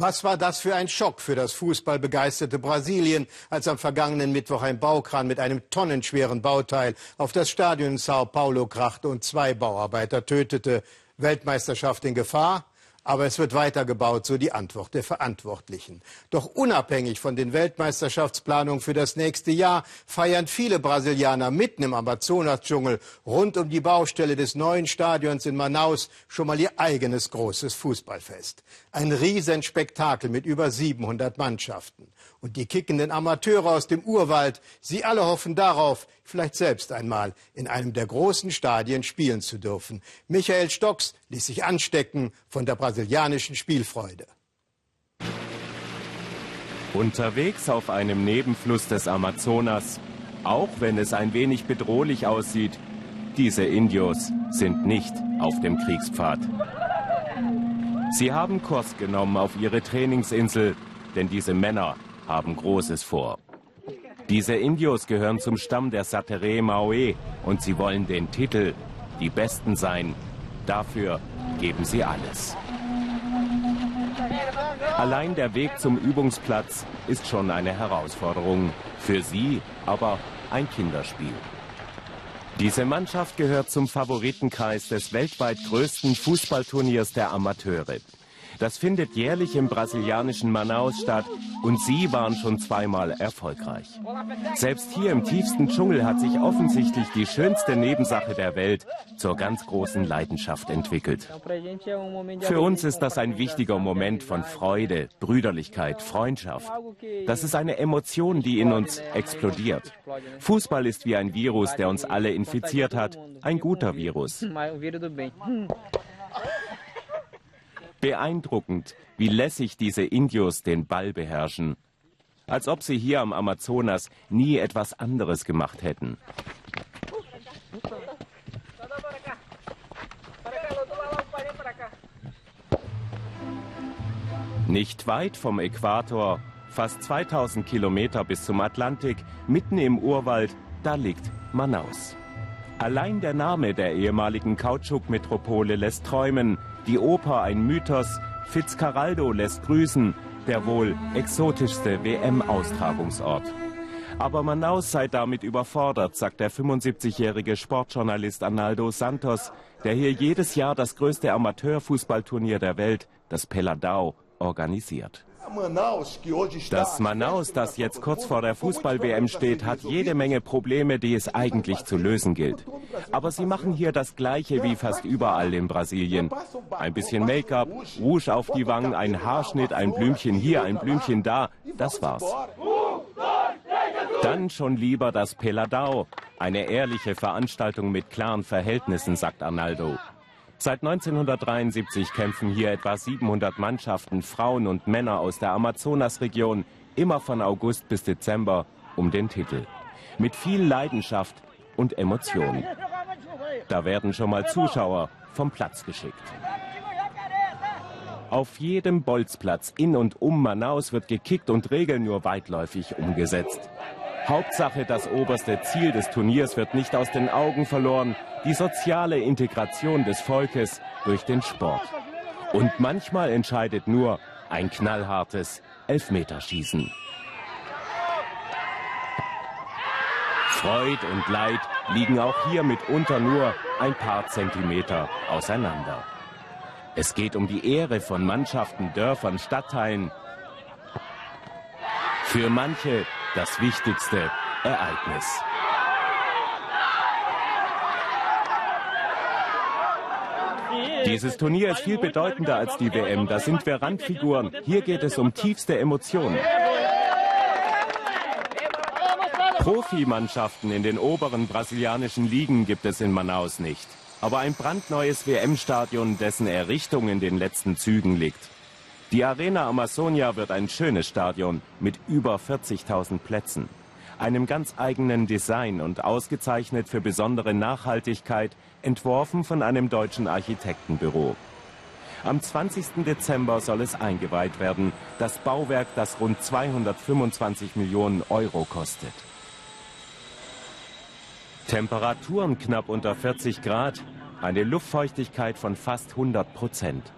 Was war das für ein Schock für das fußballbegeisterte Brasilien, als am vergangenen Mittwoch ein Baukran mit einem tonnenschweren Bauteil auf das Stadion Sao Paulo krachte und zwei Bauarbeiter tötete. Weltmeisterschaft in Gefahr? Aber es wird weitergebaut, so die Antwort der Verantwortlichen. Doch unabhängig von den Weltmeisterschaftsplanungen für das nächste Jahr feiern viele Brasilianer mitten im Amazonasdschungel rund um die Baustelle des neuen Stadions in Manaus schon mal ihr eigenes großes Fußballfest. Ein Riesenspektakel mit über 700 Mannschaften. Und die kickenden Amateure aus dem Urwald, sie alle hoffen darauf, vielleicht selbst einmal in einem der großen Stadien spielen zu dürfen. Michael Stocks ließ sich anstecken von der brasilianischen Spielfreude. Unterwegs auf einem Nebenfluss des Amazonas, auch wenn es ein wenig bedrohlich aussieht, diese Indios sind nicht auf dem Kriegspfad. Sie haben Kurs genommen auf ihre Trainingsinsel, denn diese Männer haben Großes vor. Diese Indios gehören zum Stamm der Satere Maoe und sie wollen den Titel die Besten sein. Dafür geben sie alles. Allein der Weg zum Übungsplatz ist schon eine Herausforderung. Für sie aber ein Kinderspiel. Diese Mannschaft gehört zum Favoritenkreis des weltweit größten Fußballturniers der Amateure. Das findet jährlich im brasilianischen Manaus statt und sie waren schon zweimal erfolgreich. Selbst hier im tiefsten Dschungel hat sich offensichtlich die schönste Nebensache der Welt zur ganz großen Leidenschaft entwickelt. Für uns ist das ein wichtiger Moment von Freude, Brüderlichkeit, Freundschaft. Das ist eine Emotion, die in uns explodiert. Fußball ist wie ein Virus, der uns alle infiziert hat. Ein guter Virus. Beeindruckend, wie lässig diese Indios den Ball beherrschen. Als ob sie hier am Amazonas nie etwas anderes gemacht hätten. Nicht weit vom Äquator, fast 2000 Kilometer bis zum Atlantik, mitten im Urwald, da liegt Manaus. Allein der Name der ehemaligen Kautschuk-Metropole lässt träumen, die Oper ein Mythos, Fitzcarraldo lässt grüßen, der wohl exotischste WM-Austragungsort. Aber Manaus sei damit überfordert, sagt der 75-jährige Sportjournalist Arnaldo Santos, der hier jedes Jahr das größte Amateurfußballturnier der Welt, das Peladao, organisiert. Das Manaus, das jetzt kurz vor der Fußball-WM steht, hat jede Menge Probleme, die es eigentlich zu lösen gilt. Aber sie machen hier das Gleiche wie fast überall in Brasilien. Ein bisschen Make-up, Rouge auf die Wangen, ein Haarschnitt, ein Blümchen hier, ein Blümchen da, das war's. Dann schon lieber das Peladao, eine ehrliche Veranstaltung mit klaren Verhältnissen, sagt Arnaldo. Seit 1973 kämpfen hier etwa 700 Mannschaften, Frauen und Männer aus der Amazonasregion, immer von August bis Dezember, um den Titel. Mit viel Leidenschaft und Emotion. Da werden schon mal Zuschauer vom Platz geschickt. Auf jedem Bolzplatz in und um Manaus wird gekickt und Regeln nur weitläufig umgesetzt. Hauptsache, das oberste Ziel des Turniers wird nicht aus den Augen verloren, die soziale Integration des Volkes durch den Sport. Und manchmal entscheidet nur ein knallhartes Elfmeterschießen. Freud und Leid liegen auch hier mitunter nur ein paar Zentimeter auseinander. Es geht um die Ehre von Mannschaften, Dörfern, Stadtteilen. Für manche das wichtigste Ereignis. Dieses Turnier ist viel bedeutender als die WM. Da sind wir Randfiguren. Hier geht es um tiefste Emotionen. Profimannschaften in den oberen brasilianischen Ligen gibt es in Manaus nicht. Aber ein brandneues WM-Stadion, dessen Errichtung in den letzten Zügen liegt. Die Arena Amazonia wird ein schönes Stadion mit über 40.000 Plätzen, einem ganz eigenen Design und ausgezeichnet für besondere Nachhaltigkeit, entworfen von einem deutschen Architektenbüro. Am 20. Dezember soll es eingeweiht werden, das Bauwerk, das rund 225 Millionen Euro kostet. Temperaturen knapp unter 40 Grad, eine Luftfeuchtigkeit von fast 100 Prozent.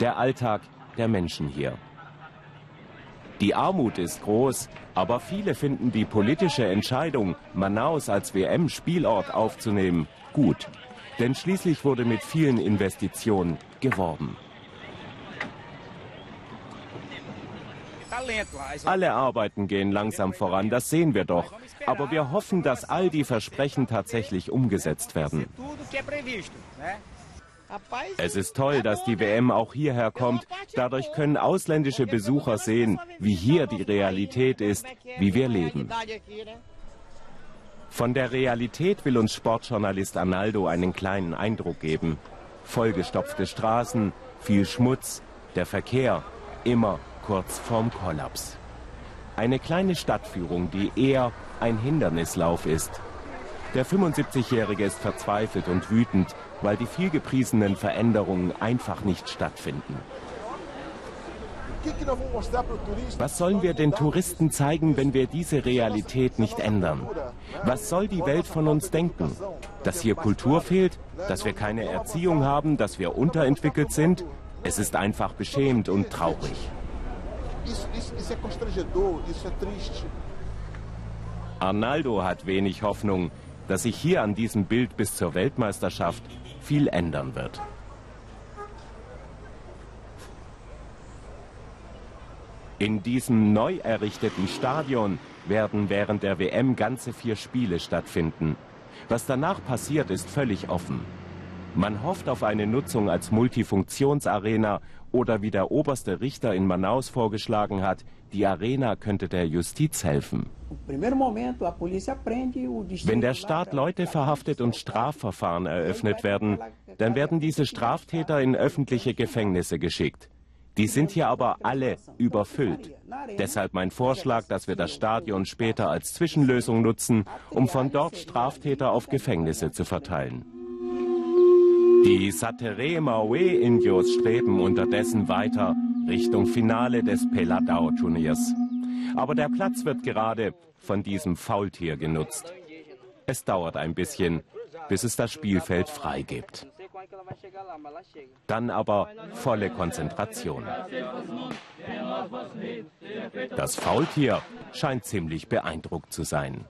Der Alltag der Menschen hier. Die Armut ist groß, aber viele finden die politische Entscheidung, Manaus als WM-Spielort aufzunehmen, gut. Denn schließlich wurde mit vielen Investitionen geworben. Alle Arbeiten gehen langsam voran, das sehen wir doch. Aber wir hoffen, dass all die Versprechen tatsächlich umgesetzt werden. Es ist toll, dass die WM auch hierher kommt. Dadurch können ausländische Besucher sehen, wie hier die Realität ist, wie wir leben. Von der Realität will uns Sportjournalist Arnaldo einen kleinen Eindruck geben. Vollgestopfte Straßen, viel Schmutz, der Verkehr immer kurz vorm Kollaps. Eine kleine Stadtführung, die eher ein Hindernislauf ist. Der 75-Jährige ist verzweifelt und wütend, weil die vielgepriesenen Veränderungen einfach nicht stattfinden. Was sollen wir den Touristen zeigen, wenn wir diese Realität nicht ändern? Was soll die Welt von uns denken? Dass hier Kultur fehlt? Dass wir keine Erziehung haben? Dass wir unterentwickelt sind? Es ist einfach beschämend und traurig. Arnaldo hat wenig Hoffnung, dass sich hier an diesem Bild bis zur Weltmeisterschaft viel ändern wird. In diesem neu errichteten Stadion werden während der WM ganze vier Spiele stattfinden. Was danach passiert, ist völlig offen. Man hofft auf eine Nutzung als Multifunktionsarena oder wie der oberste Richter in Manaus vorgeschlagen hat, die Arena könnte der Justiz helfen. Wenn der Staat Leute verhaftet und Strafverfahren eröffnet werden, dann werden diese Straftäter in öffentliche Gefängnisse geschickt. Die sind hier aber alle überfüllt. Deshalb mein Vorschlag, dass wir das Stadion später als Zwischenlösung nutzen, um von dort Straftäter auf Gefängnisse zu verteilen. Die Satere Maue Indios streben unterdessen weiter Richtung Finale des Peladao-Turniers. Aber der Platz wird gerade von diesem Faultier genutzt. Es dauert ein bisschen, bis es das Spielfeld freigibt. Dann aber volle Konzentration. Das Faultier scheint ziemlich beeindruckt zu sein.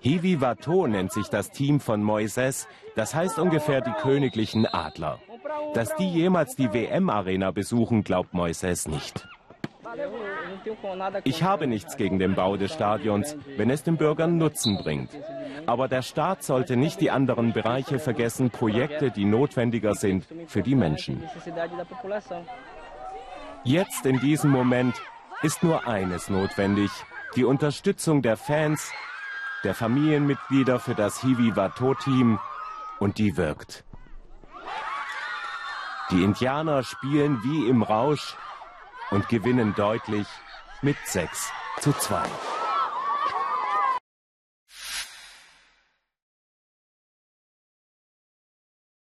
Hiwi Wato nennt sich das Team von Moises, das heißt ungefähr die königlichen Adler. Dass die jemals die WM-Arena besuchen, glaubt Moises nicht. Ich habe nichts gegen den Bau des Stadions, wenn es den Bürgern Nutzen bringt. Aber der Staat sollte nicht die anderen Bereiche vergessen, Projekte, die notwendiger sind für die Menschen. Jetzt in diesem Moment ist nur eines notwendig, die Unterstützung der Fans, der Familienmitglieder für das Hiwi-Wato-Team und die wirkt. Die Indianer spielen wie im Rausch und gewinnen deutlich mit 6 zu 2.